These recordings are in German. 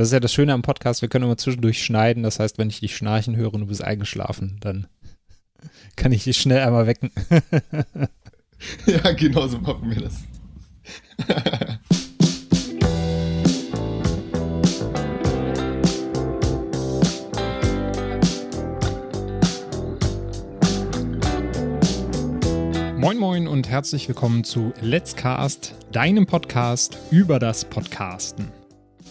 Das ist ja das Schöne am Podcast, wir können immer zwischendurch schneiden. Das heißt, wenn ich dich schnarchen höre und du bist eingeschlafen, dann kann ich dich schnell einmal wecken. ja, genau so machen wir das. Moin Moin und herzlich willkommen zu Let's Cast, deinem Podcast über das Podcasten.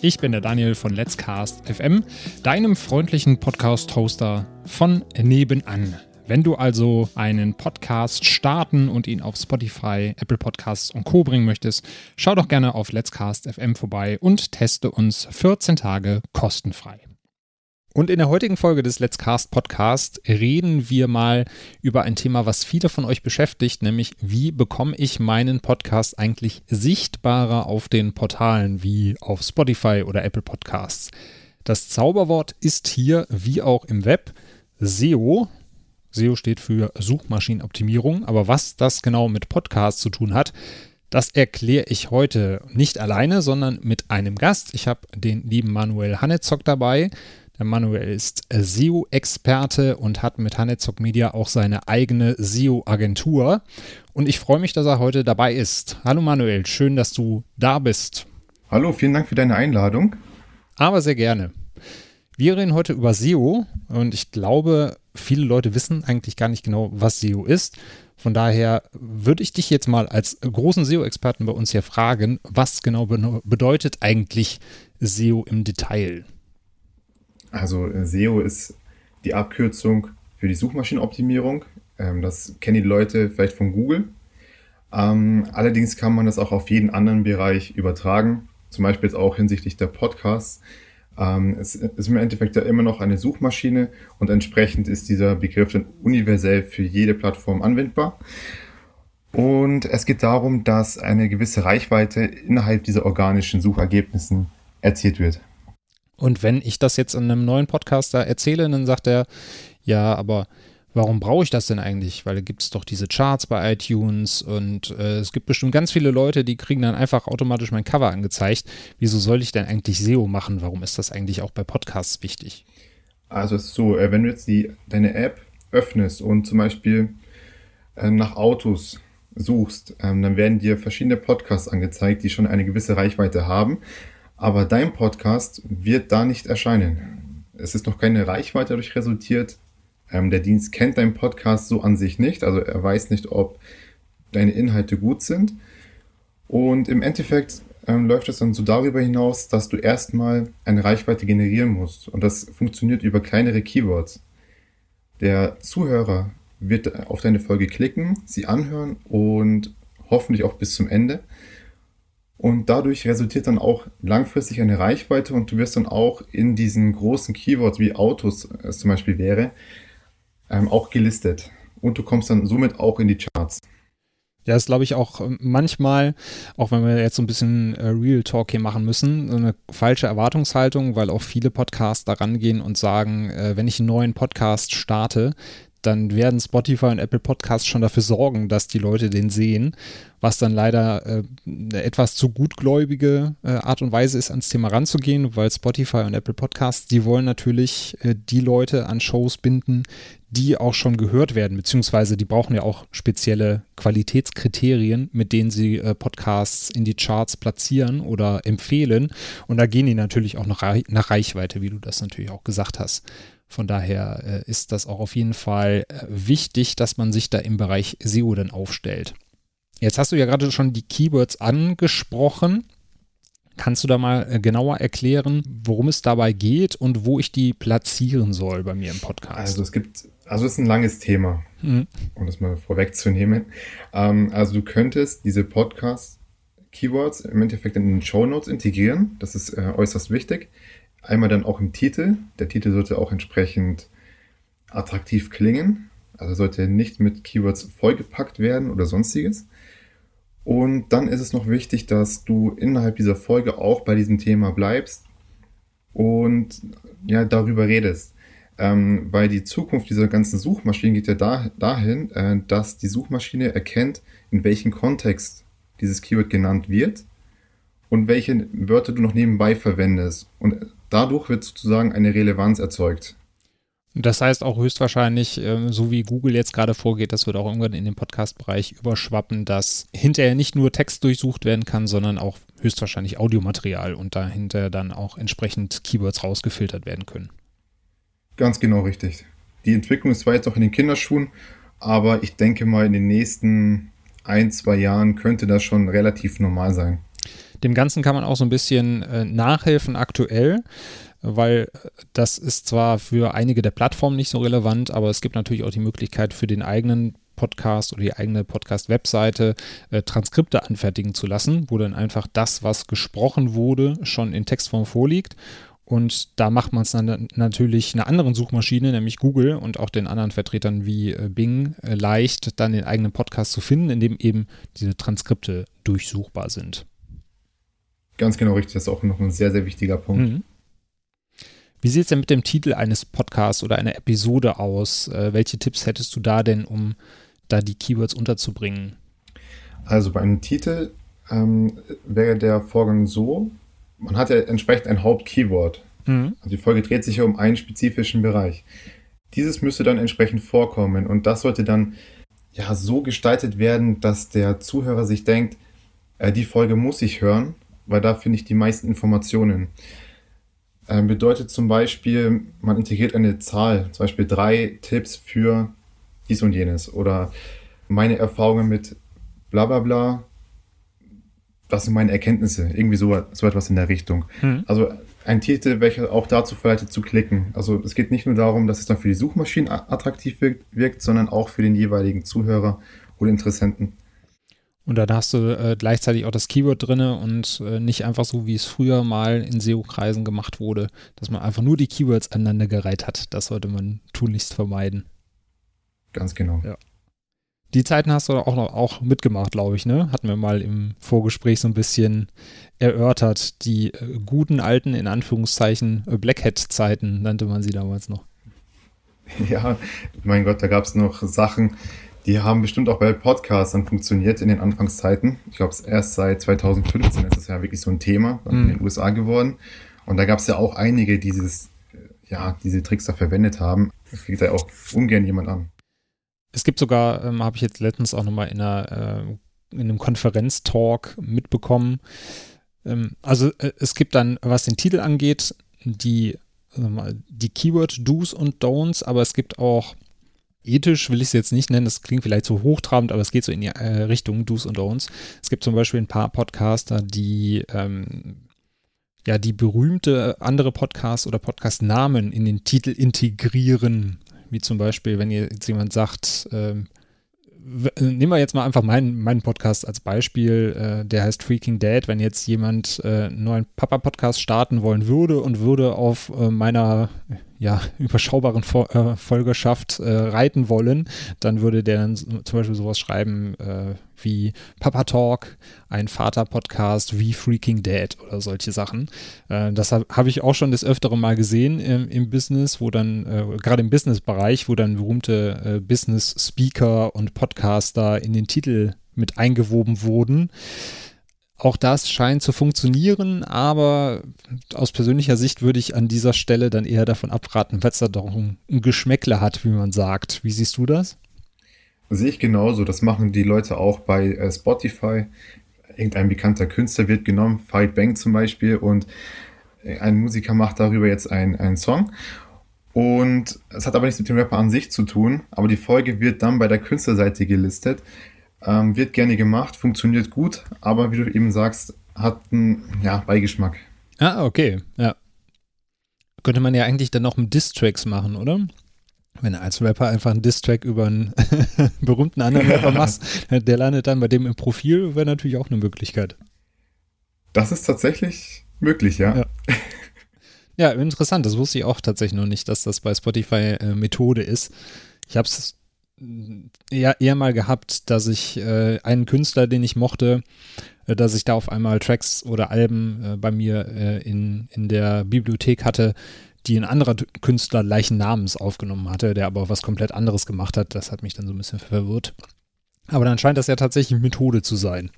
Ich bin der Daniel von Let's Cast FM, deinem freundlichen Podcast-Hoster von nebenan. Wenn du also einen Podcast starten und ihn auf Spotify, Apple Podcasts und Co. bringen möchtest, schau doch gerne auf Let's Cast FM vorbei und teste uns 14 Tage kostenfrei. Und in der heutigen Folge des Let's Cast Podcast reden wir mal über ein Thema, was viele von euch beschäftigt, nämlich wie bekomme ich meinen Podcast eigentlich sichtbarer auf den Portalen wie auf Spotify oder Apple Podcasts. Das Zauberwort ist hier, wie auch im Web, SEO. SEO steht für Suchmaschinenoptimierung, aber was das genau mit Podcasts zu tun hat, das erkläre ich heute nicht alleine, sondern mit einem Gast. Ich habe den lieben Manuel Hannezock dabei. Der Manuel ist SEO-Experte und hat mit Hannezock Media auch seine eigene SEO-Agentur. Und ich freue mich, dass er heute dabei ist. Hallo Manuel, schön, dass du da bist. Hallo, vielen Dank für deine Einladung. Aber sehr gerne. Wir reden heute über SEO und ich glaube, viele Leute wissen eigentlich gar nicht genau, was SEO ist. Von daher würde ich dich jetzt mal als großen SEO-Experten bei uns hier fragen, was genau bedeutet eigentlich SEO im Detail? Also äh, SEO ist die Abkürzung für die Suchmaschinenoptimierung. Ähm, das kennen die Leute vielleicht von Google. Ähm, allerdings kann man das auch auf jeden anderen Bereich übertragen, zum Beispiel jetzt auch hinsichtlich der Podcasts. Ähm, es ist im Endeffekt ja immer noch eine Suchmaschine und entsprechend ist dieser Begriff dann universell für jede Plattform anwendbar. Und es geht darum, dass eine gewisse Reichweite innerhalb dieser organischen Suchergebnissen erzielt wird. Und wenn ich das jetzt in einem neuen Podcaster erzähle, dann sagt er, ja, aber warum brauche ich das denn eigentlich? Weil da gibt es doch diese Charts bei iTunes und äh, es gibt bestimmt ganz viele Leute, die kriegen dann einfach automatisch mein Cover angezeigt. Wieso soll ich denn eigentlich SEO machen? Warum ist das eigentlich auch bei Podcasts wichtig? Also es ist so, äh, wenn du jetzt die, deine App öffnest und zum Beispiel äh, nach Autos suchst, ähm, dann werden dir verschiedene Podcasts angezeigt, die schon eine gewisse Reichweite haben. Aber dein Podcast wird da nicht erscheinen. Es ist noch keine Reichweite dadurch resultiert. Ähm, der Dienst kennt deinen Podcast so an sich nicht. Also er weiß nicht, ob deine Inhalte gut sind. Und im Endeffekt ähm, läuft es dann so darüber hinaus, dass du erstmal eine Reichweite generieren musst. Und das funktioniert über kleinere Keywords. Der Zuhörer wird auf deine Folge klicken, sie anhören und hoffentlich auch bis zum Ende. Und dadurch resultiert dann auch langfristig eine Reichweite und du wirst dann auch in diesen großen Keywords wie Autos es zum Beispiel wäre, ähm, auch gelistet. Und du kommst dann somit auch in die Charts. Ja, ist glaube ich auch ähm, manchmal, auch wenn wir jetzt so ein bisschen äh, Real Talk hier machen müssen, eine falsche Erwartungshaltung, weil auch viele Podcasts da rangehen und sagen, äh, wenn ich einen neuen Podcast starte, dann werden Spotify und Apple Podcasts schon dafür sorgen, dass die Leute den sehen, was dann leider äh, eine etwas zu gutgläubige äh, Art und Weise ist, ans Thema ranzugehen, weil Spotify und Apple Podcasts, die wollen natürlich äh, die Leute an Shows binden, die auch schon gehört werden, beziehungsweise die brauchen ja auch spezielle Qualitätskriterien, mit denen sie äh, Podcasts in die Charts platzieren oder empfehlen. Und da gehen die natürlich auch nach, nach Reichweite, wie du das natürlich auch gesagt hast. Von daher äh, ist das auch auf jeden Fall äh, wichtig, dass man sich da im Bereich SEO dann aufstellt. Jetzt hast du ja gerade schon die Keywords angesprochen. Kannst du da mal äh, genauer erklären, worum es dabei geht und wo ich die platzieren soll bei mir im Podcast? Also es gibt, also es ist ein langes Thema, mhm. um das mal vorwegzunehmen. Ähm, also du könntest diese Podcast-Keywords im Endeffekt in den Show Notes integrieren. Das ist äh, äußerst wichtig. Einmal dann auch im Titel. Der Titel sollte auch entsprechend attraktiv klingen. Also sollte nicht mit Keywords vollgepackt werden oder sonstiges. Und dann ist es noch wichtig, dass du innerhalb dieser Folge auch bei diesem Thema bleibst und ja, darüber redest. Ähm, weil die Zukunft dieser ganzen Suchmaschinen geht ja da, dahin, äh, dass die Suchmaschine erkennt, in welchem Kontext dieses Keyword genannt wird und welche Wörter du noch nebenbei verwendest. Und dadurch wird sozusagen eine Relevanz erzeugt. Das heißt auch höchstwahrscheinlich, ähm, so wie Google jetzt gerade vorgeht, das wird auch irgendwann in den Podcast-Bereich überschwappen, dass hinterher nicht nur Text durchsucht werden kann, sondern auch höchstwahrscheinlich Audiomaterial und dahinter dann auch entsprechend Keywords rausgefiltert werden können. Ganz genau richtig. Die Entwicklung ist zwar jetzt noch in den Kinderschuhen, aber ich denke mal, in den nächsten ein, zwei Jahren könnte das schon relativ normal sein. Dem Ganzen kann man auch so ein bisschen äh, nachhelfen aktuell weil das ist zwar für einige der Plattformen nicht so relevant, aber es gibt natürlich auch die Möglichkeit für den eigenen Podcast oder die eigene Podcast-Webseite äh, Transkripte anfertigen zu lassen, wo dann einfach das, was gesprochen wurde, schon in Textform vorliegt. Und da macht man es dann natürlich einer anderen Suchmaschine, nämlich Google und auch den anderen Vertretern wie äh, Bing, äh, leicht, dann den eigenen Podcast zu finden, indem eben diese Transkripte durchsuchbar sind. Ganz genau richtig, das ist auch noch ein sehr, sehr wichtiger Punkt. Mhm. Wie sieht es denn mit dem Titel eines Podcasts oder einer Episode aus? Äh, welche Tipps hättest du da denn, um da die Keywords unterzubringen? Also bei einem Titel ähm, wäre der Vorgang so, man hat ja entsprechend ein Hauptkeyword. Mhm. Also die Folge dreht sich ja um einen spezifischen Bereich. Dieses müsste dann entsprechend vorkommen und das sollte dann ja so gestaltet werden, dass der Zuhörer sich denkt, äh, die Folge muss ich hören, weil da finde ich die meisten Informationen. Ähm, bedeutet zum Beispiel, man integriert eine Zahl, zum Beispiel drei Tipps für dies und jenes oder meine Erfahrungen mit bla bla bla. Das sind meine Erkenntnisse, irgendwie so, so etwas in der Richtung. Mhm. Also ein Titel, welcher auch dazu verleitet zu klicken. Also es geht nicht nur darum, dass es dann für die Suchmaschinen attraktiv wirkt, wirkt sondern auch für den jeweiligen Zuhörer oder Interessenten. Und dann hast du äh, gleichzeitig auch das Keyword drin und äh, nicht einfach so, wie es früher mal in SEO-Kreisen gemacht wurde, dass man einfach nur die Keywords aneinandergereiht hat. Das sollte man tunlichst vermeiden. Ganz genau. Ja. Die Zeiten hast du auch noch auch mitgemacht, glaube ich, ne? Hatten wir mal im Vorgespräch so ein bisschen erörtert. Die äh, guten alten, in Anführungszeichen, äh, Blackhead-Zeiten nannte man sie damals noch. Ja, mein Gott, da gab es noch Sachen, die haben bestimmt auch bei Podcasts dann funktioniert in den Anfangszeiten. Ich glaube, erst seit 2015 ist es ja wirklich so ein Thema mhm. in den USA geworden. Und da gab es ja auch einige, die dieses, ja, diese Tricks da verwendet haben. Das kriegt ja auch ungern jemand an. Es gibt sogar, ähm, habe ich jetzt letztens auch nochmal in, einer, äh, in einem Konferenztalk mitbekommen. Ähm, also äh, es gibt dann, was den Titel angeht, die, äh, die Keyword-Do's und Don'ts, aber es gibt auch ethisch will ich es jetzt nicht nennen, das klingt vielleicht so hochtrabend, aber es geht so in die äh, Richtung Do's und Don'ts. Es gibt zum Beispiel ein paar Podcaster, die ähm, ja die berühmte andere Podcasts oder Podcast-Namen in den Titel integrieren. Wie zum Beispiel, wenn jetzt jemand sagt, ähm, nehmen wir jetzt mal einfach meinen, meinen Podcast als Beispiel, äh, der heißt Freaking Dad. Wenn jetzt jemand äh, einen neuen Papa-Podcast starten wollen würde und würde auf äh, meiner ja, überschaubaren äh, Folgerschaft äh, reiten wollen, dann würde der dann zum Beispiel sowas schreiben äh, wie Papa Talk, ein Vater-Podcast wie Freaking Dad oder solche Sachen. Äh, das habe hab ich auch schon des Öfteren mal gesehen im, im Business, wo dann, äh, gerade im Business-Bereich, wo dann berühmte äh, Business-Speaker und Podcaster in den Titel mit eingewoben wurden. Auch das scheint zu funktionieren, aber aus persönlicher Sicht würde ich an dieser Stelle dann eher davon abraten, weil es da doch ein, ein Geschmäckle hat, wie man sagt. Wie siehst du das? Sehe ich genauso. Das machen die Leute auch bei äh, Spotify. Irgendein bekannter Künstler wird genommen, Fight Bang zum Beispiel, und ein Musiker macht darüber jetzt einen Song. Und es hat aber nichts mit dem Rapper an sich zu tun, aber die Folge wird dann bei der Künstlerseite gelistet. Ähm, wird gerne gemacht, funktioniert gut, aber wie du eben sagst, hat einen ja, Beigeschmack. Ah, okay, ja. Könnte man ja eigentlich dann noch mit Distracks machen, oder? Wenn du als Rapper einfach einen Distrack über einen berühmten anderen Rapper machst, der landet dann bei dem im Profil, wäre natürlich auch eine Möglichkeit. Das ist tatsächlich möglich, ja. ja. Ja, interessant. Das wusste ich auch tatsächlich noch nicht, dass das bei Spotify äh, Methode ist. Ich habe es eher, eher mal gehabt, dass ich äh, einen Künstler, den ich mochte, äh, dass ich da auf einmal Tracks oder Alben äh, bei mir äh, in, in der Bibliothek hatte, die ein anderer Künstler gleichen Namens aufgenommen hatte, der aber was komplett anderes gemacht hat. Das hat mich dann so ein bisschen verwirrt. Aber dann scheint das ja tatsächlich Methode zu sein.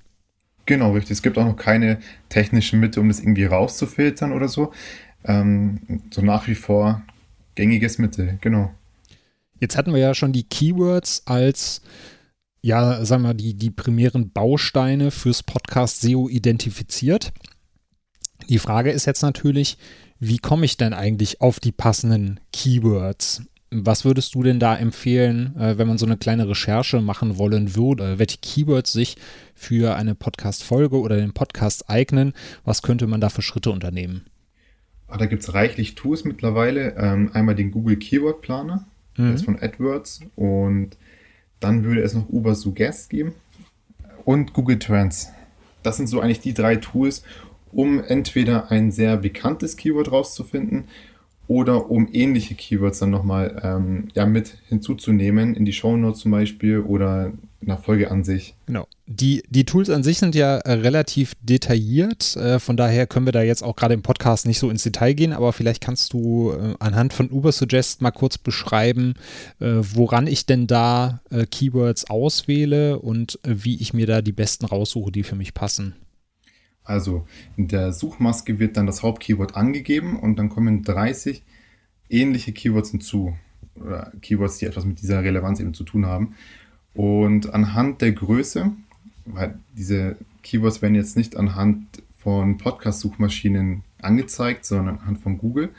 Genau, richtig. Es gibt auch noch keine technischen Mittel, um das irgendwie rauszufiltern oder so. ähm, so nach wie vor gängiges Mittel, genau. Jetzt hatten wir ja schon die Keywords als, ja, sagen wir, die, die primären Bausteine fürs Podcast SEO identifiziert. Die Frage ist jetzt natürlich, wie komme ich denn eigentlich auf die passenden Keywords? Was würdest du denn da empfehlen, äh, wenn man so eine kleine Recherche machen wollen würde? Welche Keywords sich für eine Podcast-Folge oder den Podcast eignen? Was könnte man da für Schritte unternehmen? Ah, da gibt es reichlich Tools mittlerweile. Ähm, einmal den Google Keyword Planer, mhm. das ist von AdWords. Und dann würde es noch Uber Suggest geben und Google Trends. Das sind so eigentlich die drei Tools, um entweder ein sehr bekanntes Keyword rauszufinden oder um ähnliche Keywords dann nochmal ähm, ja, mit hinzuzunehmen, in die Shownotes zum Beispiel oder in der Folge an sich. Genau. Die, die Tools an sich sind ja äh, relativ detailliert, äh, von daher können wir da jetzt auch gerade im Podcast nicht so ins Detail gehen, aber vielleicht kannst du äh, anhand von Ubersuggest mal kurz beschreiben, äh, woran ich denn da äh, Keywords auswähle und wie ich mir da die besten raussuche, die für mich passen. Also in der Suchmaske wird dann das Hauptkeyword angegeben und dann kommen 30 ähnliche Keywords hinzu. Oder Keywords, die etwas mit dieser Relevanz eben zu tun haben. Und anhand der Größe, weil diese Keywords werden jetzt nicht anhand von Podcast-Suchmaschinen angezeigt, sondern anhand von Google.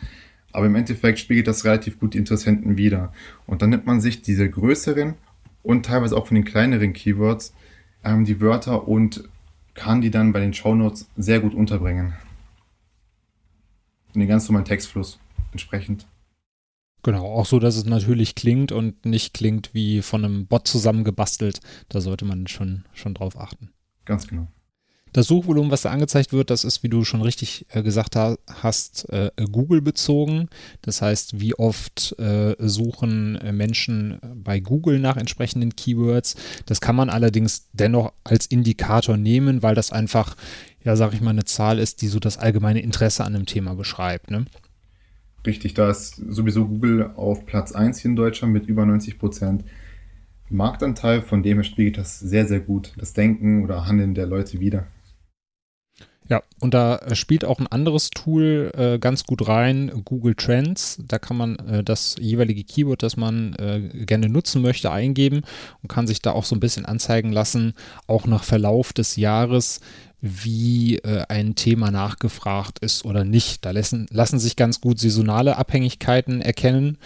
Aber im Endeffekt spiegelt das relativ gut die Interessenten wieder. Und dann nimmt man sich diese größeren und teilweise auch von den kleineren Keywords ähm, die Wörter und kann die dann bei den Shownotes sehr gut unterbringen. In den ganz normalen Textfluss entsprechend. Genau, auch so, dass es natürlich klingt und nicht klingt wie von einem Bot zusammengebastelt. Da sollte man schon, schon drauf achten. Ganz genau. Das Suchvolumen, was da angezeigt wird, das ist, wie du schon richtig äh, gesagt ha hast, äh, Google bezogen. Das heißt, wie oft äh, suchen äh, Menschen bei Google nach entsprechenden Keywords. Das kann man allerdings dennoch als Indikator nehmen, weil das einfach, ja, sag ich mal, eine Zahl ist, die so das allgemeine Interesse an dem Thema beschreibt. Ne? Richtig, da ist sowieso Google auf Platz 1 hier in Deutschland mit über 90 Prozent Marktanteil. Von dem her spiegelt das sehr, sehr gut das Denken oder Handeln der Leute wider. Ja, und da äh, spielt auch ein anderes Tool äh, ganz gut rein, Google Trends. Da kann man äh, das jeweilige Keyword, das man äh, gerne nutzen möchte, eingeben und kann sich da auch so ein bisschen anzeigen lassen, auch nach Verlauf des Jahres, wie äh, ein Thema nachgefragt ist oder nicht. Da lassen, lassen sich ganz gut saisonale Abhängigkeiten erkennen.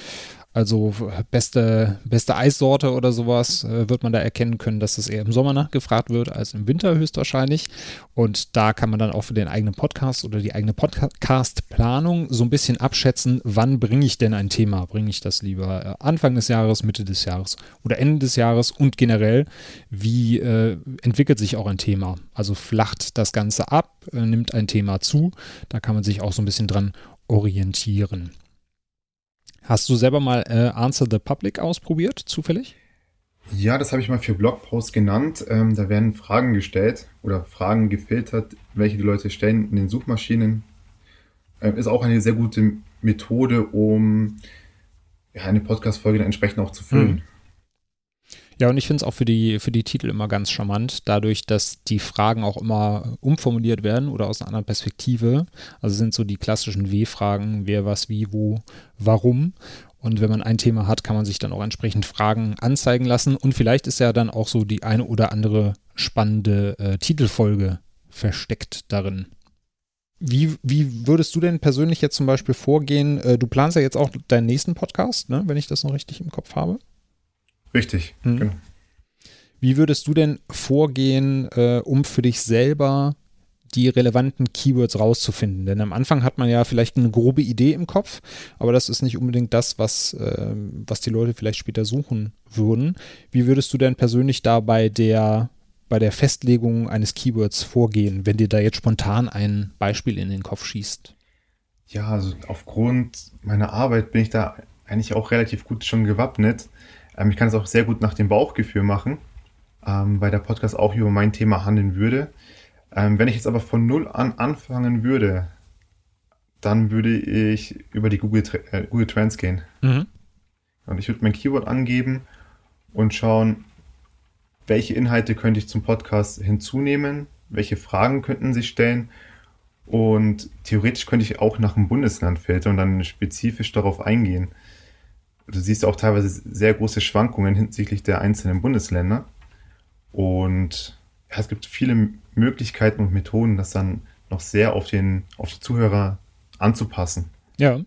Also beste, beste Eissorte oder sowas äh, wird man da erkennen können, dass es eher im Sommer nachgefragt wird als im Winter höchstwahrscheinlich. Und da kann man dann auch für den eigenen Podcast oder die eigene Podcast-Planung so ein bisschen abschätzen, wann bringe ich denn ein Thema? Bringe ich das lieber äh, Anfang des Jahres, Mitte des Jahres oder Ende des Jahres? Und generell, wie äh, entwickelt sich auch ein Thema? Also flacht das Ganze ab, äh, nimmt ein Thema zu. Da kann man sich auch so ein bisschen dran orientieren. Hast du selber mal äh, Answer the Public ausprobiert, zufällig? Ja, das habe ich mal für Blogposts genannt. Ähm, da werden Fragen gestellt oder Fragen gefiltert, welche die Leute stellen in den Suchmaschinen. Ähm, ist auch eine sehr gute Methode, um ja, eine Podcast-Folge entsprechend auch zu füllen. Hm. Ja, und ich finde es auch für die, für die Titel immer ganz charmant, dadurch, dass die Fragen auch immer umformuliert werden oder aus einer anderen Perspektive. Also sind so die klassischen W-Fragen, wer, was, wie, wo, warum. Und wenn man ein Thema hat, kann man sich dann auch entsprechend Fragen anzeigen lassen. Und vielleicht ist ja dann auch so die eine oder andere spannende äh, Titelfolge versteckt darin. Wie, wie würdest du denn persönlich jetzt zum Beispiel vorgehen? Äh, du planst ja jetzt auch deinen nächsten Podcast, ne, wenn ich das noch richtig im Kopf habe. Richtig, mhm. genau. Wie würdest du denn vorgehen, äh, um für dich selber die relevanten Keywords rauszufinden? Denn am Anfang hat man ja vielleicht eine grobe Idee im Kopf, aber das ist nicht unbedingt das, was, äh, was die Leute vielleicht später suchen würden. Wie würdest du denn persönlich da bei der, bei der Festlegung eines Keywords vorgehen, wenn dir da jetzt spontan ein Beispiel in den Kopf schießt? Ja, also aufgrund meiner Arbeit bin ich da eigentlich auch relativ gut schon gewappnet. Ähm, ich kann es auch sehr gut nach dem Bauchgefühl machen, ähm, weil der Podcast auch über mein Thema handeln würde. Ähm, wenn ich jetzt aber von null an anfangen würde, dann würde ich über die Google, äh, Google Trends gehen. Mhm. Und ich würde mein Keyword angeben und schauen, welche Inhalte könnte ich zum Podcast hinzunehmen, welche Fragen könnten sich stellen Und theoretisch könnte ich auch nach einem Bundesland filtern und dann spezifisch darauf eingehen. Du siehst auch teilweise sehr große Schwankungen hinsichtlich der einzelnen Bundesländer. Und ja, es gibt viele Möglichkeiten und Methoden, das dann noch sehr auf den, auf die Zuhörer anzupassen. Ja.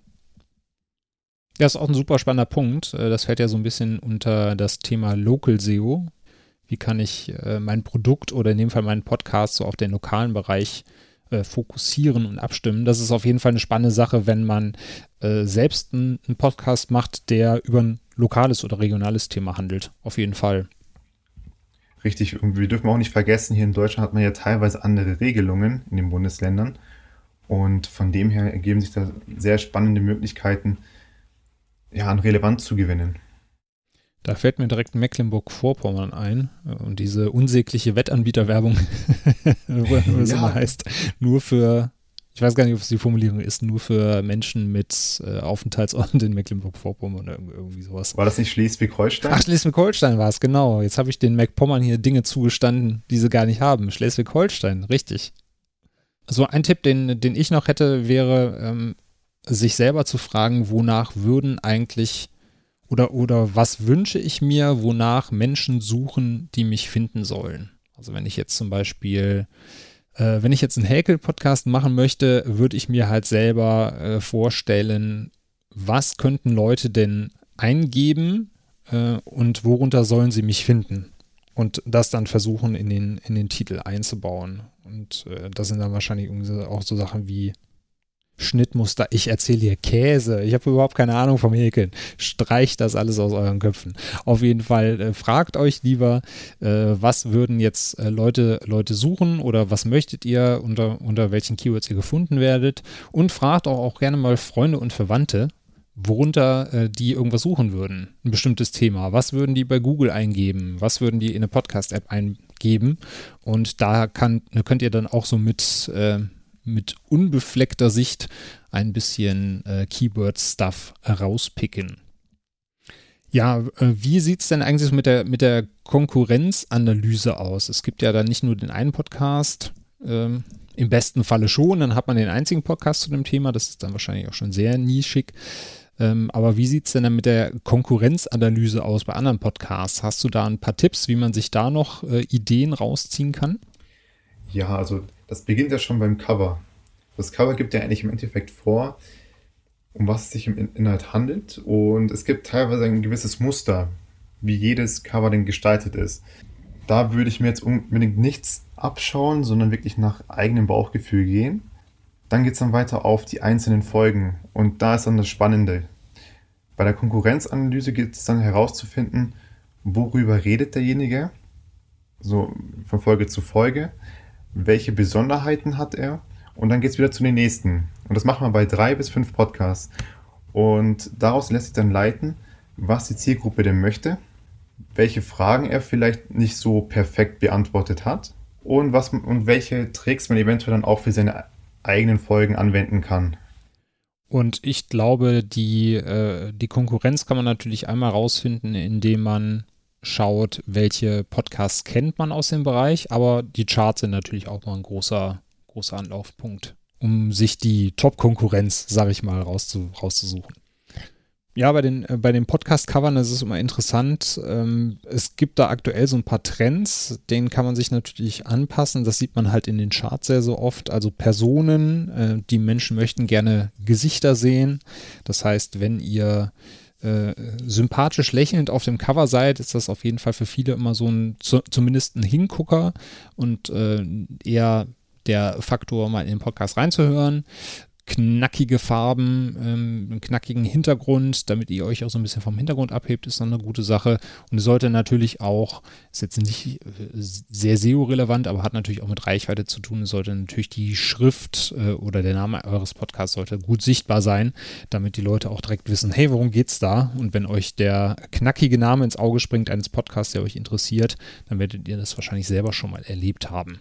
Ja, ist auch ein super spannender Punkt. Äh, das fällt ja so ein bisschen unter das Thema Local SEO. Wie kann ich äh, mein Produkt oder in dem Fall meinen Podcast so auf den lokalen Bereich äh, fokussieren und abstimmen? Das ist auf jeden Fall eine spannende Sache, wenn man äh, selbst einen Podcast macht, der über ein lokales oder regionales Thema handelt. Auf jeden Fall. Richtig, und wir dürfen auch nicht vergessen, hier in Deutschland hat man ja teilweise andere Regelungen in den Bundesländern. Und von dem her ergeben sich da sehr spannende Möglichkeiten, ja, an Relevanz zu gewinnen. Da fällt mir direkt Mecklenburg-Vorpommern ein und diese unsägliche Wettanbieterwerbung, wo es ja. immer heißt, nur für, ich weiß gar nicht, ob es die Formulierung ist, nur für Menschen mit äh, Aufenthaltsorten in Mecklenburg-Vorpommern oder irgendwie sowas. War das nicht Schleswig-Holstein? Ach, Schleswig-Holstein war es, genau. Jetzt habe ich den MacPommern hier Dinge zugestanden, die sie gar nicht haben. Schleswig-Holstein, richtig. So ein Tipp, den, den ich noch hätte, wäre, ähm, sich selber zu fragen, wonach würden eigentlich oder, oder was wünsche ich mir, wonach Menschen suchen, die mich finden sollen. Also wenn ich jetzt zum Beispiel, äh, wenn ich jetzt einen Häkel-Podcast machen möchte, würde ich mir halt selber äh, vorstellen, was könnten Leute denn eingeben äh, und worunter sollen sie mich finden? Und das dann versuchen in den, in den Titel einzubauen. Und äh, das sind dann wahrscheinlich auch so Sachen wie Schnittmuster. Ich erzähle hier Käse. Ich habe überhaupt keine Ahnung vom Häkeln. Streicht das alles aus euren Köpfen. Auf jeden Fall äh, fragt euch lieber, äh, was würden jetzt äh, Leute, Leute suchen oder was möchtet ihr, unter, unter welchen Keywords ihr gefunden werdet. Und fragt auch, auch gerne mal Freunde und Verwandte, worunter äh, die irgendwas suchen würden. Ein bestimmtes Thema. Was würden die bei Google eingeben? Was würden die in eine Podcast-App eingeben? Und da kann, könnt ihr dann auch so mit äh, mit unbefleckter Sicht ein bisschen äh, Keyword-Stuff rauspicken. Ja, äh, wie sieht es denn eigentlich mit der, mit der Konkurrenzanalyse aus? Es gibt ja da nicht nur den einen Podcast, ähm, im besten Falle schon, dann hat man den einzigen Podcast zu dem Thema, das ist dann wahrscheinlich auch schon sehr nischig. Ähm, aber wie sieht es denn dann mit der Konkurrenzanalyse aus bei anderen Podcasts? Hast du da ein paar Tipps, wie man sich da noch äh, Ideen rausziehen kann? Ja, also das beginnt ja schon beim Cover. Das Cover gibt ja eigentlich im Endeffekt vor, um was es sich im Inhalt handelt. Und es gibt teilweise ein gewisses Muster, wie jedes Cover denn gestaltet ist. Da würde ich mir jetzt unbedingt nichts abschauen, sondern wirklich nach eigenem Bauchgefühl gehen. Dann geht es dann weiter auf die einzelnen Folgen. Und da ist dann das Spannende. Bei der Konkurrenzanalyse geht es dann herauszufinden, worüber redet derjenige, so von Folge zu Folge welche Besonderheiten hat er und dann geht es wieder zu den nächsten. Und das macht man bei drei bis fünf Podcasts. Und daraus lässt sich dann leiten, was die Zielgruppe denn möchte, welche Fragen er vielleicht nicht so perfekt beantwortet hat und, was, und welche Tricks man eventuell dann auch für seine eigenen Folgen anwenden kann. Und ich glaube, die, äh, die Konkurrenz kann man natürlich einmal rausfinden, indem man schaut, welche Podcasts kennt man aus dem Bereich, aber die Charts sind natürlich auch mal ein großer, großer Anlaufpunkt, um sich die Top-Konkurrenz, sage ich mal, rauszu, rauszusuchen. Ja, bei den, äh, bei den Podcast-Covern ist es immer interessant. Ähm, es gibt da aktuell so ein paar Trends, denen kann man sich natürlich anpassen. Das sieht man halt in den Charts sehr so oft. Also Personen, äh, die Menschen möchten gerne Gesichter sehen. Das heißt, wenn ihr äh, sympathisch lächelnd auf dem Cover seid, ist das auf jeden Fall für viele immer so ein, zu, zumindest ein Hingucker und äh, eher der Faktor, mal in den Podcast reinzuhören knackige Farben, ähm, einen knackigen Hintergrund, damit ihr euch auch so ein bisschen vom Hintergrund abhebt, ist dann eine gute Sache. Und es sollte natürlich auch, ist jetzt nicht äh, sehr SEO-relevant, aber hat natürlich auch mit Reichweite zu tun. Es sollte natürlich die Schrift äh, oder der Name eures Podcasts sollte gut sichtbar sein, damit die Leute auch direkt wissen, hey, worum geht's da? Und wenn euch der knackige Name ins Auge springt eines Podcasts, der euch interessiert, dann werdet ihr das wahrscheinlich selber schon mal erlebt haben.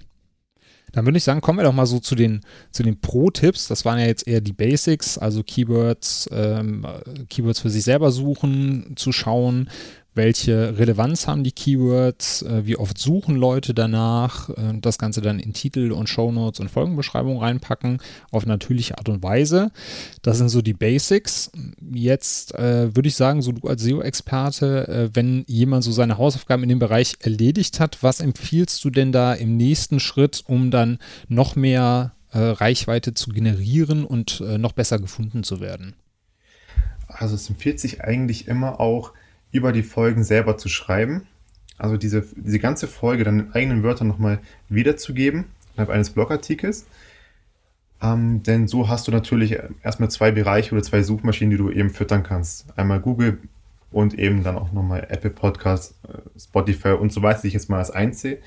Dann würde ich sagen, kommen wir doch mal so zu den, zu den Pro-Tipps. Das waren ja jetzt eher die Basics, also Keywords, ähm, Keywords für sich selber suchen, zu schauen, welche Relevanz haben die Keywords, äh, wie oft suchen Leute danach, äh, das Ganze dann in Titel und Shownotes und Folgenbeschreibung reinpacken, auf natürliche Art und Weise. Das sind so die Basics. Jetzt äh, würde ich sagen, so du als SEO-Experte, äh, wenn jemand so seine Hausaufgaben in dem Bereich erledigt hat, was empfiehlst du denn da im nächsten Schritt, um dann noch mehr äh, Reichweite zu generieren und äh, noch besser gefunden zu werden? Also es empfiehlt sich eigentlich immer auch, über die Folgen selber zu schreiben. Also diese, diese ganze Folge dann in eigenen Wörtern nochmal wiederzugeben, innerhalb eines Blogartikels. Ähm, denn so hast du natürlich erstmal zwei Bereiche oder zwei Suchmaschinen, die du eben füttern kannst. Einmal Google und eben dann auch nochmal Apple Podcasts, äh, Spotify und so weiter, die ich jetzt mal als einsehe.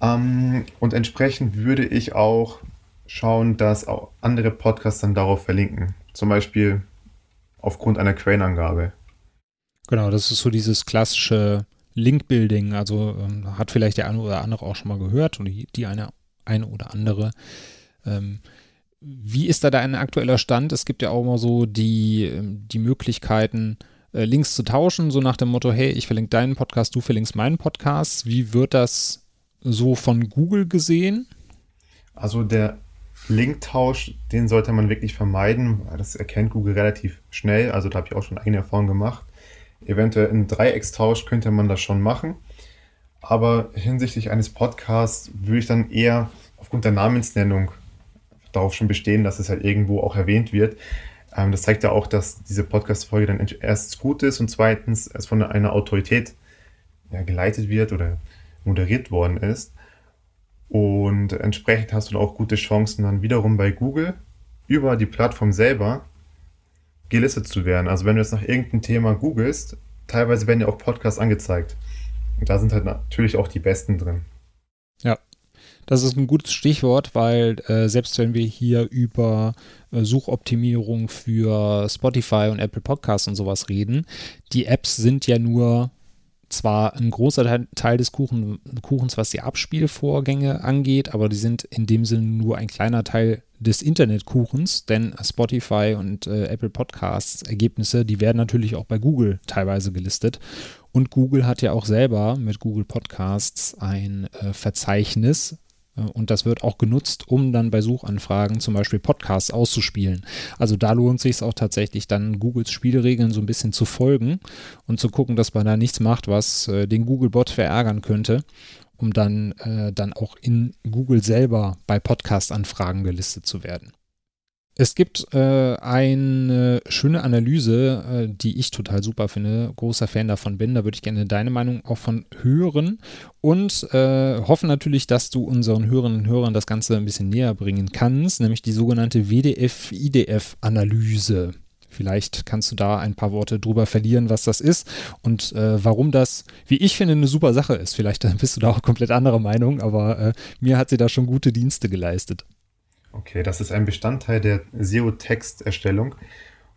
Ähm, und entsprechend würde ich auch schauen, dass auch andere Podcasts dann darauf verlinken. Zum Beispiel aufgrund einer Quellenangabe. Genau, das ist so dieses klassische Link-Building. Also ähm, hat vielleicht der eine oder andere auch schon mal gehört und die, die eine, eine oder andere. Ähm, wie ist da dein aktueller Stand? Es gibt ja auch immer so die, ähm, die Möglichkeiten, äh, Links zu tauschen, so nach dem Motto, hey, ich verlinke deinen Podcast, du verlinkst meinen Podcast. Wie wird das so von Google gesehen? Also der Linktausch, den sollte man wirklich vermeiden, das erkennt Google relativ schnell. Also da habe ich auch schon eigene Erfahrungen gemacht. Eventuell einen Dreieckstausch könnte man das schon machen. Aber hinsichtlich eines Podcasts würde ich dann eher aufgrund der Namensnennung darauf schon bestehen, dass es halt irgendwo auch erwähnt wird. Ähm, das zeigt ja auch, dass diese Podcast-Folge dann erstens gut ist und zweitens es von einer Autorität geleitet wird oder moderiert worden ist. Und entsprechend hast du dann auch gute Chancen, dann wiederum bei Google über die Plattform selber gelistet zu werden. Also wenn du jetzt nach irgendeinem Thema googelst, teilweise werden ja auch Podcasts angezeigt. Und da sind halt natürlich auch die besten drin. Ja, das ist ein gutes Stichwort, weil äh, selbst wenn wir hier über äh, Suchoptimierung für Spotify und Apple Podcasts und sowas reden, die Apps sind ja nur zwar ein großer Teil des Kuchen, Kuchens, was die Abspielvorgänge angeht, aber die sind in dem Sinne nur ein kleiner Teil des Internetkuchens, denn Spotify und äh, Apple Podcasts Ergebnisse, die werden natürlich auch bei Google teilweise gelistet. Und Google hat ja auch selber mit Google Podcasts ein äh, Verzeichnis, und das wird auch genutzt, um dann bei Suchanfragen zum Beispiel Podcasts auszuspielen. Also da lohnt sich es auch tatsächlich dann Googles Spielregeln so ein bisschen zu folgen und zu gucken, dass man da nichts macht, was äh, den Google-Bot verärgern könnte, um dann, äh, dann auch in Google selber bei Podcast-Anfragen gelistet zu werden. Es gibt äh, eine schöne Analyse, äh, die ich total super finde, großer Fan davon bin. Da würde ich gerne deine Meinung auch von hören und äh, hoffe natürlich, dass du unseren Hörerinnen und Hörern das Ganze ein bisschen näher bringen kannst, nämlich die sogenannte WDF-IDF-Analyse. Vielleicht kannst du da ein paar Worte drüber verlieren, was das ist und äh, warum das, wie ich finde, eine super Sache ist. Vielleicht bist du da auch komplett anderer Meinung, aber äh, mir hat sie da schon gute Dienste geleistet. Okay, das ist ein Bestandteil der SEO-Texterstellung.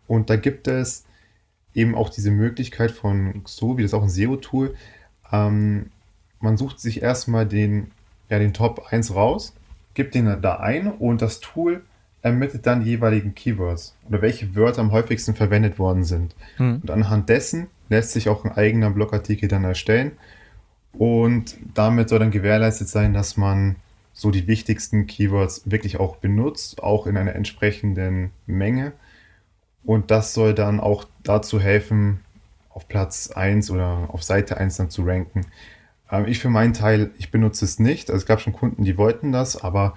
Und da gibt es eben auch diese Möglichkeit von wie das auch ein SEO-Tool. Ähm, man sucht sich erstmal den, ja, den Top 1 raus, gibt den da ein und das Tool ermittelt dann die jeweiligen Keywords oder welche Wörter am häufigsten verwendet worden sind. Hm. Und anhand dessen lässt sich auch ein eigener Blogartikel dann erstellen. Und damit soll dann gewährleistet sein, dass man so die wichtigsten Keywords wirklich auch benutzt, auch in einer entsprechenden Menge. Und das soll dann auch dazu helfen, auf Platz 1 oder auf Seite 1 dann zu ranken. Ähm, ich für meinen Teil, ich benutze es nicht. Also es gab schon Kunden, die wollten das, aber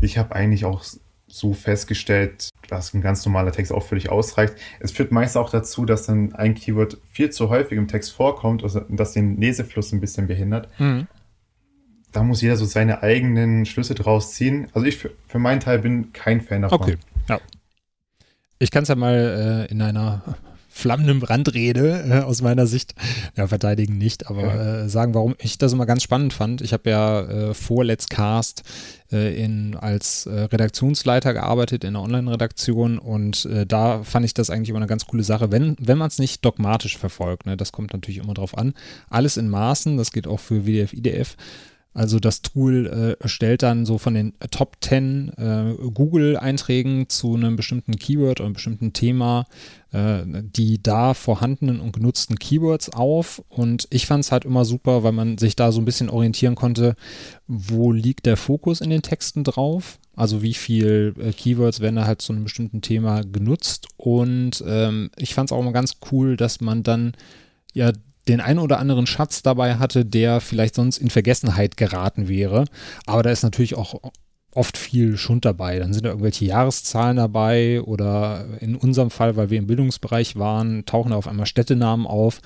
ich habe eigentlich auch so festgestellt, dass ein ganz normaler Text auch völlig ausreicht. Es führt meist auch dazu, dass dann ein Keyword viel zu häufig im Text vorkommt und das den Lesefluss ein bisschen behindert. Mhm da muss jeder so seine eigenen Schlüsse draus ziehen. Also ich für, für meinen Teil bin kein Fan davon. Okay, ja. Ich kann es ja mal äh, in einer flammenden Brandrede äh, aus meiner Sicht, ja, verteidigen nicht, aber ja. äh, sagen, warum ich das immer ganz spannend fand. Ich habe ja äh, vor Let's Cast äh, in, als äh, Redaktionsleiter gearbeitet in der Online-Redaktion und äh, da fand ich das eigentlich immer eine ganz coole Sache, wenn, wenn man es nicht dogmatisch verfolgt. Ne? Das kommt natürlich immer drauf an. Alles in Maßen, das geht auch für WDF, IDF Also das Tool äh, erstellt dann so von den Top 10 äh, Google-Einträgen zu einem bestimmten Keyword oder einem bestimmten Thema äh, die da vorhandenen und genutzten Keywords auf. Und ich fand es halt immer super, weil man sich da so ein bisschen orientieren konnte, wo liegt der Fokus in den Texten drauf. Also wie viel äh, Keywords werden da halt zu einem bestimmten Thema genutzt. Und ähm, ich fand es auch immer ganz cool, dass man dann ja den einen oder anderen Schatz dabei hatte, der vielleicht sonst in Vergessenheit geraten wäre. Aber da ist natürlich auch oft viel Schund dabei. Dann sind da irgendwelche Jahreszahlen dabei oder in unserem Fall, weil wir im Bildungsbereich waren, tauchen da auf einmal Städtenamen auf.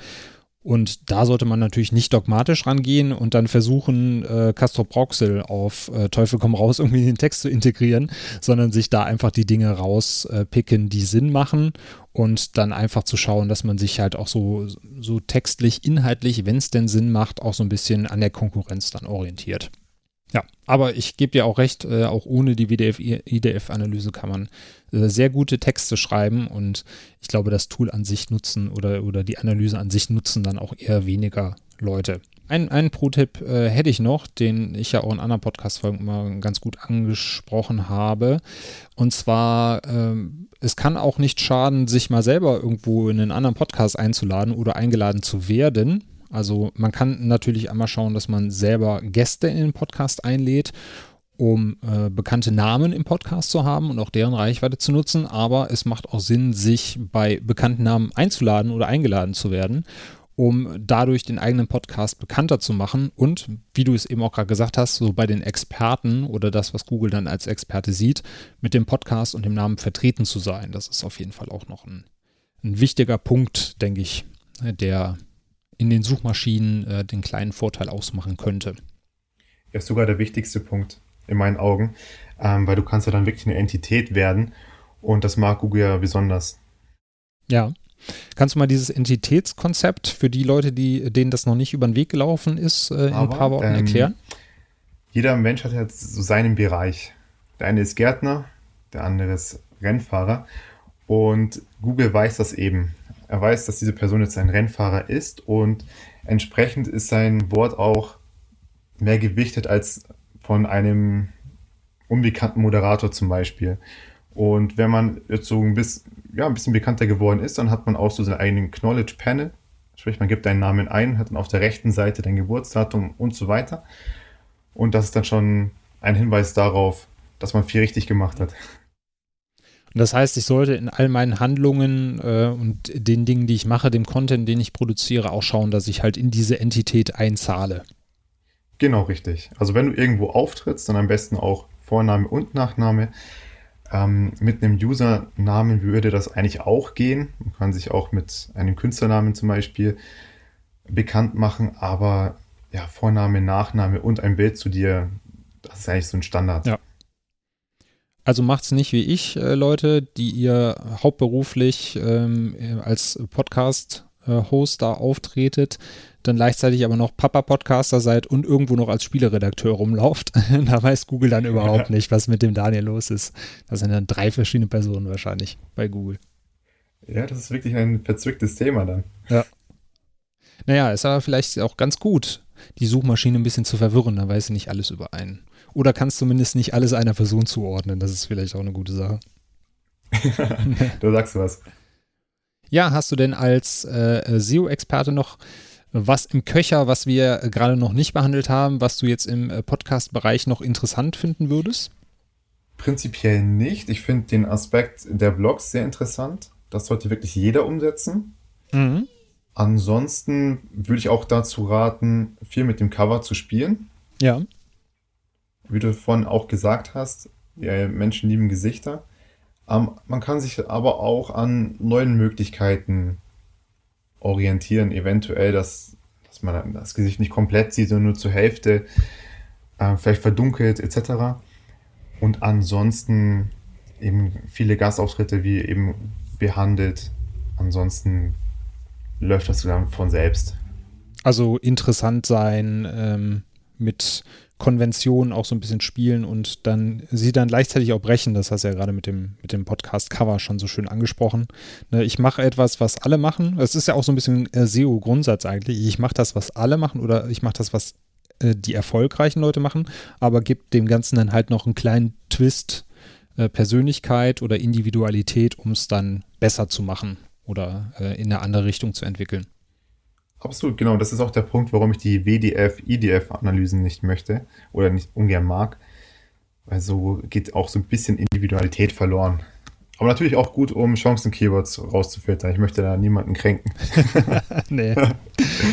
Und da sollte man natürlich nicht dogmatisch rangehen und dann versuchen, äh, Castro Brauxel auf äh, Teufel komm raus irgendwie in den Text zu integrieren, sondern sich da einfach die Dinge rauspicken, äh, die Sinn machen und dann einfach zu schauen, dass man sich halt auch so, so textlich, inhaltlich, wenn es denn Sinn macht, auch so ein bisschen an der Konkurrenz dann orientiert. Ja, aber ich gebe dir auch recht, äh, auch ohne die WDF-IDF-Analyse kann man sehr gute Texte schreiben und ich glaube, das Tool an sich nutzen oder, oder die Analyse an sich nutzen dann auch eher weniger Leute. Ein, einen Pro-Tipp äh, hätte ich noch, den ich ja auch in anderen Podcast-Folgen immer ganz gut angesprochen habe. Und zwar, ähm, es kann auch nicht schaden, sich mal selber irgendwo in einen anderen Podcast einzuladen oder eingeladen zu werden. Also man kann natürlich einmal schauen, dass man selber Gäste in den Podcast einlädt, um äh, bekannte Namen im Podcast zu haben und auch deren Reichweite zu nutzen. Aber es macht auch Sinn, sich bei bekannten Namen einzuladen oder eingeladen zu werden, um dadurch den eigenen Podcast bekannter zu machen und, wie du es eben auch gerade gesagt hast, so bei den Experten oder das, was Google dann als Experte sieht, mit dem Podcast und dem Namen vertreten zu sein. Das ist auf jeden Fall auch noch ein, ein wichtiger Punkt, denke ich, der in den Suchmaschinen äh, den kleinen Vorteil ausmachen könnte. Ja, ist sogar der wichtigste Punkt in meinen Augen, ähm, weil du kannst ja dann wirklich eine Entität werden und das mag Google ja besonders. Ja. Kannst du mal dieses Entitätskonzept für die Leute, die, denen das noch nicht über den Weg gelaufen ist, äh, in Aber, ein paar Worten ähm, erklären? Jeder Mensch hat ja so seinen Bereich. Der eine ist Gärtner, der andere ist Rennfahrer und Google weiß das eben. Er weiß, dass diese Person jetzt ein Rennfahrer ist und entsprechend ist sein Wort auch mehr gewichtet als von einem unbekannten Moderator zum Beispiel. Und wenn man jetzt so ein bisschen, ja, ein bisschen bekannter geworden ist, dann hat man auch so seinen eigenen Knowledge Panel. Sprich, man gibt deinen Namen ein, hat dann auf der rechten Seite dein Geburtsdatum und so weiter. Und das ist dann schon ein Hinweis darauf, dass man viel richtig gemacht hat. Und das heißt, ich sollte in all meinen Handlungen äh, und den Dingen, die ich mache, dem Content, den ich produziere, auch schauen, dass ich halt in diese Entität einzahle. Genau, richtig. Also wenn du irgendwo auftrittst, dann am besten auch Vorname und Nachname. Ähm, mit einem Usernamen würde das eigentlich auch gehen. Man kann sich auch mit einem Künstlernamen zum Beispiel bekannt machen, aber ja, Vorname, Nachname und ein Bild zu dir, das ist eigentlich so ein Standard. Ja. Also macht's nicht wie ich, äh, Leute, die ihr hauptberuflich ähm, als Podcast-Host da auftretet, dann gleichzeitig aber noch Papa-Podcaster seid und irgendwo noch als Spieleredakteur rumlauft. da weiß Google dann überhaupt nicht, was mit dem Daniel los ist. Das sind dann drei verschiedene Personen wahrscheinlich bei Google. Ja, das ist wirklich ein verzwicktes Thema dann. Ja. Naja, ist aber vielleicht auch ganz gut, die Suchmaschine ein bisschen zu verwirren, da weiß sie nicht alles über einen. Oder kannst zumindest nicht alles einer Person zuordnen. Das ist vielleicht auch eine gute Sache. du sagst was. Ja, hast du denn als äh, SEO-Experte noch was im Köcher, was wir gerade noch nicht behandelt haben, was du jetzt im äh, Podcast-Bereich noch interessant finden würdest? Prinzipiell nicht. Ich finde den Aspekt der Blogs sehr interessant. Das sollte wirklich jeder umsetzen. Mhm. Ansonsten würde ich auch dazu raten, viel mit dem Cover zu spielen. Ja wie du vorhin auch gesagt hast, Menschen lieben Gesichter. Ähm, man kann sich aber auch an neuen Möglichkeiten orientieren, eventuell, dass, dass man das Gesicht nicht komplett sieht, sondern nur zur Hälfte, äh, vielleicht verdunkelt etc. Und ansonsten eben viele Gastauftritte wie eben behandelt. Ansonsten läuft das dann von selbst. Also interessant sein ähm, mit Konventionen auch so ein bisschen spielen und dann sie dann gleichzeitig auch brechen. Das hast du ja gerade mit dem, mit dem Podcast-Cover schon so schön angesprochen. Ne, ich mache etwas, was alle machen. Es ist ja auch so ein bisschen SEO-Grundsatz eigentlich. Ich mache das, was alle machen oder ich mache das, was äh, die erfolgreichen Leute machen, aber gibt dem Ganzen dann halt noch einen kleinen Twist, äh, Persönlichkeit oder Individualität, um es dann besser zu machen oder äh, in eine andere Richtung zu entwickeln. Absolut, genau. Das ist auch der Punkt, warum ich die WDF, IDF-Analysen nicht möchte oder nicht ungern mag. Weil so geht auch so ein bisschen Individualität verloren. Aber natürlich auch gut, um Chancen-Keywords rauszufiltern. Ich möchte da niemanden kränken. nee.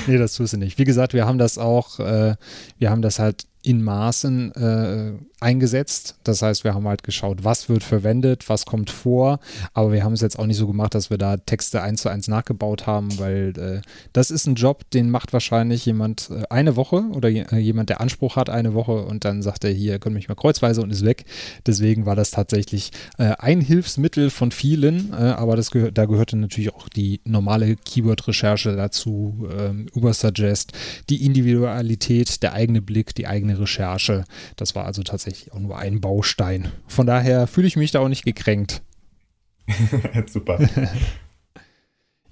nee, das tust du nicht. Wie gesagt, wir haben das auch, äh, wir haben das halt in Maßen äh, eingesetzt. Das heißt, wir haben halt geschaut, was wird verwendet, was kommt vor, aber wir haben es jetzt auch nicht so gemacht, dass wir da Texte eins zu eins nachgebaut haben, weil äh, das ist ein Job, den macht wahrscheinlich jemand äh, eine Woche oder äh, jemand, der Anspruch hat, eine Woche und dann sagt er, hier, könnt mich mal kreuzweise und ist weg. Deswegen war das tatsächlich äh, ein Hilfsmittel von vielen, äh, aber das gehör da gehörte natürlich auch die normale Keyword-Recherche dazu, ähm, Ubersuggest, die Individualität, der eigene Blick, die eigene Recherche. Das war also tatsächlich auch nur ein Baustein. Von daher fühle ich mich da auch nicht gekränkt. Super.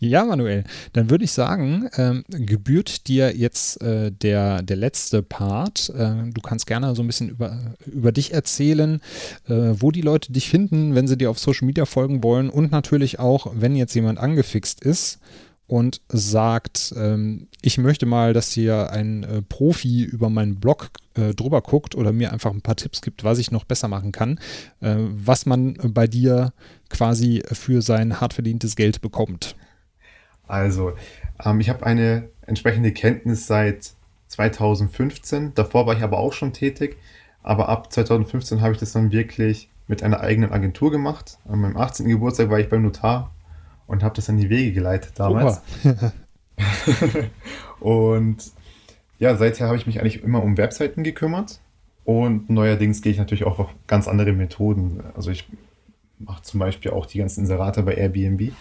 Ja, Manuel, dann würde ich sagen, ähm, gebührt dir jetzt äh, der, der letzte Part. Äh, du kannst gerne so ein bisschen über, über dich erzählen, äh, wo die Leute dich finden, wenn sie dir auf Social Media folgen wollen und natürlich auch, wenn jetzt jemand angefixt ist und sagt, ähm, ich möchte mal, dass hier ein äh, Profi über meinen Blog äh, drüber guckt oder mir einfach ein paar Tipps gibt, was ich noch besser machen kann, äh, was man bei dir quasi für sein hart verdientes Geld bekommt. Also, ähm, ich habe eine entsprechende Kenntnis seit 2015. Davor war ich aber auch schon tätig. Aber ab 2015 habe ich das dann wirklich mit einer eigenen Agentur gemacht. An meinem 18. Geburtstag war ich beim Notar und habe das in die Wege geleitet damals. und ja, seither habe ich mich eigentlich immer um Webseiten gekümmert und neuerdings gehe ich natürlich auch auf ganz andere Methoden. Also ich mache zum Beispiel auch die ganzen Inserate bei Airbnb,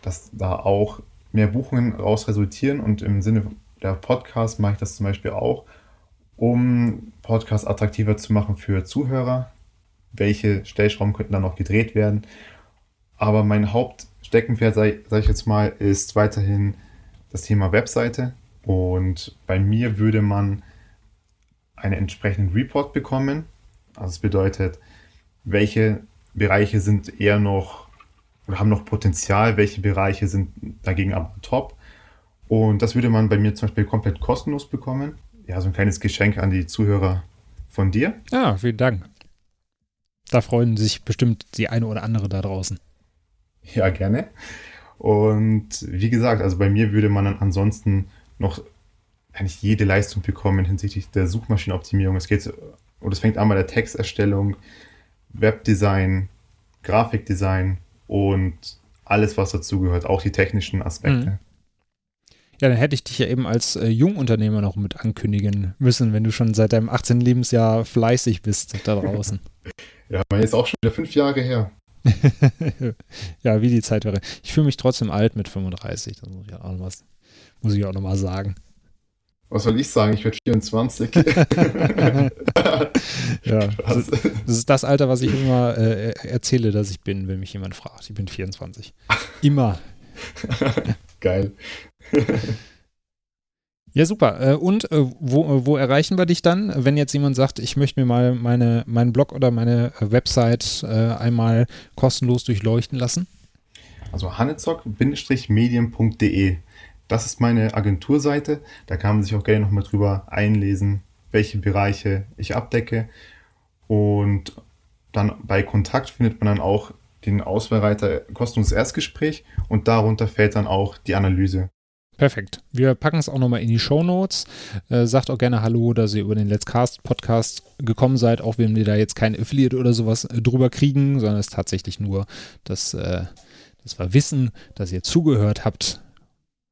dass da auch mehr Buchungen raus resultieren und im Sinne der Podcast mache ich das zum Beispiel auch, um Podcasts attraktiver zu machen für Zuhörer. Welche Stellschrauben könnten dann noch gedreht werden? Aber mein Haupt Steckenpferd, sage sag ich jetzt mal, ist weiterhin das Thema Webseite. Und bei mir würde man einen entsprechenden Report bekommen. Also das bedeutet, welche Bereiche sind eher noch oder haben noch Potenzial, welche Bereiche sind dagegen aber top. Und das würde man bei mir zum Beispiel komplett kostenlos bekommen. Ja, so ein kleines Geschenk an die Zuhörer von dir. Ja, vielen Dank. Da freuen sich bestimmt die eine oder andere da draußen. Ja, gerne. Und wie gesagt, also bei mir würde man dann ansonsten noch eigentlich jede Leistung bekommen hinsichtlich der Suchmaschinenoptimierung. Es geht, oder es fängt an bei der Texterstellung, Webdesign, Grafikdesign und alles, was dazugehört, auch die technischen Aspekte. Mhm. Ja, dann hätte ich dich ja eben als äh, Jungunternehmer noch mit ankündigen müssen, wenn du schon seit deinem 18. Lebensjahr fleißig bist da draußen. ja, man ist auch schon wieder fünf Jahre her. ja, wie die Zeit wäre. Ich fühle mich trotzdem alt mit 35, das muss ich auch noch, was, muss ich auch noch mal sagen. Was soll ich sagen? Ich werde 24. ja, das, das, ist das Alter, was ich immer äh, erzähle, dass ich bin, wenn mich jemand fragt. Ich bin 24. Immer. Geil. Ja, super. Äh, und äh, wo, äh, wo erreichen wir dich dann, wenn jetzt jemand sagt, ich möchte mir mal meine, meinen Blog oder meine Website einmal kostenlos durchleuchten lassen? Also hannezock-medien.de. Das ist meine Agenturseite. Da kann man sich auch gerne nochmal drüber einlesen, welche Bereiche ich abdecke. Und dann bei Kontakt findet man dann auch den Auswahlreiter kostenloses Erstgespräch und darunter fällt dann auch die Analyse. Perfekt. Wir packen es auch nochmal in die Show Notes. Äh, sagt auch gerne Hallo, dass ihr über den Let's Cast Podcast gekommen seid, auch wenn wir da jetzt kein Affiliate oder sowas äh, drüber kriegen, sondern es ist tatsächlich nur, dass, äh, dass wir wissen, dass ihr zugehört habt,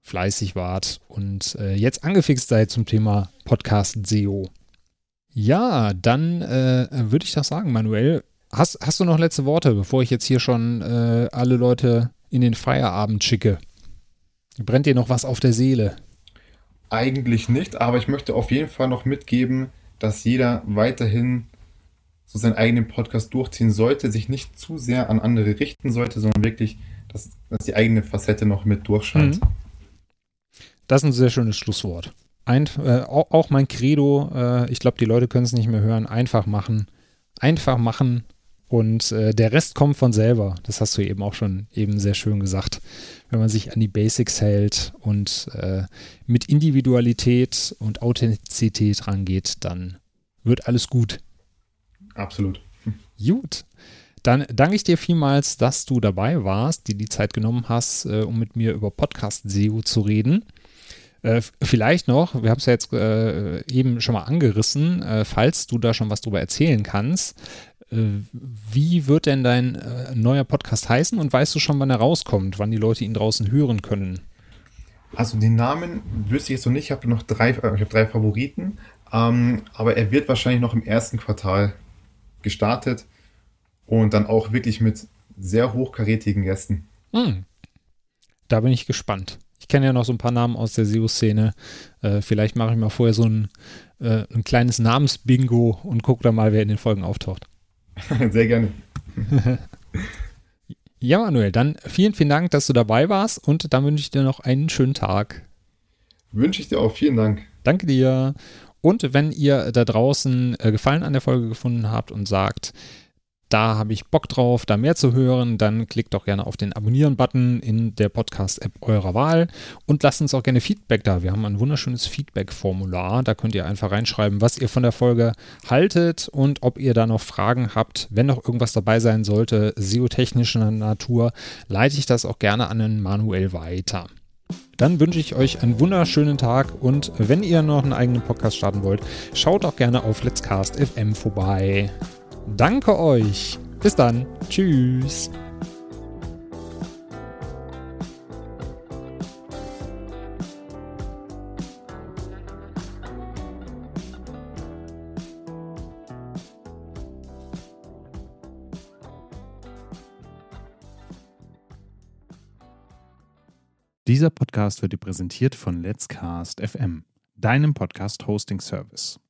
fleißig wart und äh, jetzt angefixt seid zum Thema Podcast SEO. Ja, dann äh, würde ich doch sagen, Manuel, hast, hast du noch letzte Worte, bevor ich jetzt hier schon äh, alle Leute in den Feierabend schicke? Brennt dir noch was auf der Seele? Eigentlich nicht, aber ich möchte auf jeden Fall noch mitgeben, dass jeder weiterhin so seinen eigenen Podcast durchziehen sollte, sich nicht zu sehr an andere richten sollte, sondern wirklich, dass, dass die eigene Facette noch mit durchscheint. Mhm. Das ist ein sehr schönes Schlusswort. Ein, äh, auch mein Credo, äh, ich glaube, die Leute können es nicht mehr hören, einfach machen. Einfach machen und äh, der Rest kommt von selber. Das hast du eben auch schon eben sehr schön gesagt. Wenn man sich an die Basics hält und äh, mit Individualität und Authentizität rangeht, dann wird alles gut. Absolut. Gut. Dann danke ich dir vielmals, dass du dabei warst, dir die Zeit genommen hast, äh, um mit mir über Podcast SEO zu reden. Äh, vielleicht noch, wir haben es ja jetzt äh, eben schon mal angerissen, äh, falls du da schon was drüber erzählen kannst. Äh, wie wird denn dein äh, neuer Podcast heißen und weißt du schon, wann er rauskommt, wann die Leute ihn draußen hören können? Also den Namen wüsste ich jetzt noch nicht. Ich habe noch drei, ich habe drei Favoriten, ähm, aber er wird wahrscheinlich noch im ersten Quartal gestartet und dann auch wirklich mit sehr hochkarätigen Gästen. Hm. Da bin ich gespannt. Ich kenne ja noch so ein paar Namen aus der SEO-Szene. Äh, vielleicht mache ich mal vorher so ein, äh, ein kleines Namensbingo und gucke dann mal, wer in den Folgen auftaucht. Sehr gerne. ja, Manuel, dann vielen, vielen Dank, dass du dabei warst und dann wünsche ich dir noch einen schönen Tag. Wünsche ich dir auch. Vielen Dank. Danke dir. Und wenn ihr da draußen äh, Gefallen an der Folge gefunden habt und sagt, da habe ich Bock drauf, da mehr zu hören, dann klickt doch gerne auf den Abonnieren-Button in der Podcast-App eurer Wahl und lasst uns auch gerne Feedback da. Wir haben ein wunderschönes Feedback-Formular. Da könnt ihr einfach reinschreiben, was ihr von der Folge haltet und ob ihr da noch Fragen habt. Wenn noch irgendwas dabei sein sollte, SEO-technischer Natur, leite ich das auch gerne an den Manuel weiter. Dann wünsche ich euch einen wunderschönen Tag und wenn ihr noch einen eigenen Podcast starten wollt, schaut auch gerne auf Let's Cast FM vorbei. Danke euch. Bis dann. Tschüss. Dieser Podcast wird dir präsentiert von Let's Cast FM, deinem Podcast-Hosting-Service.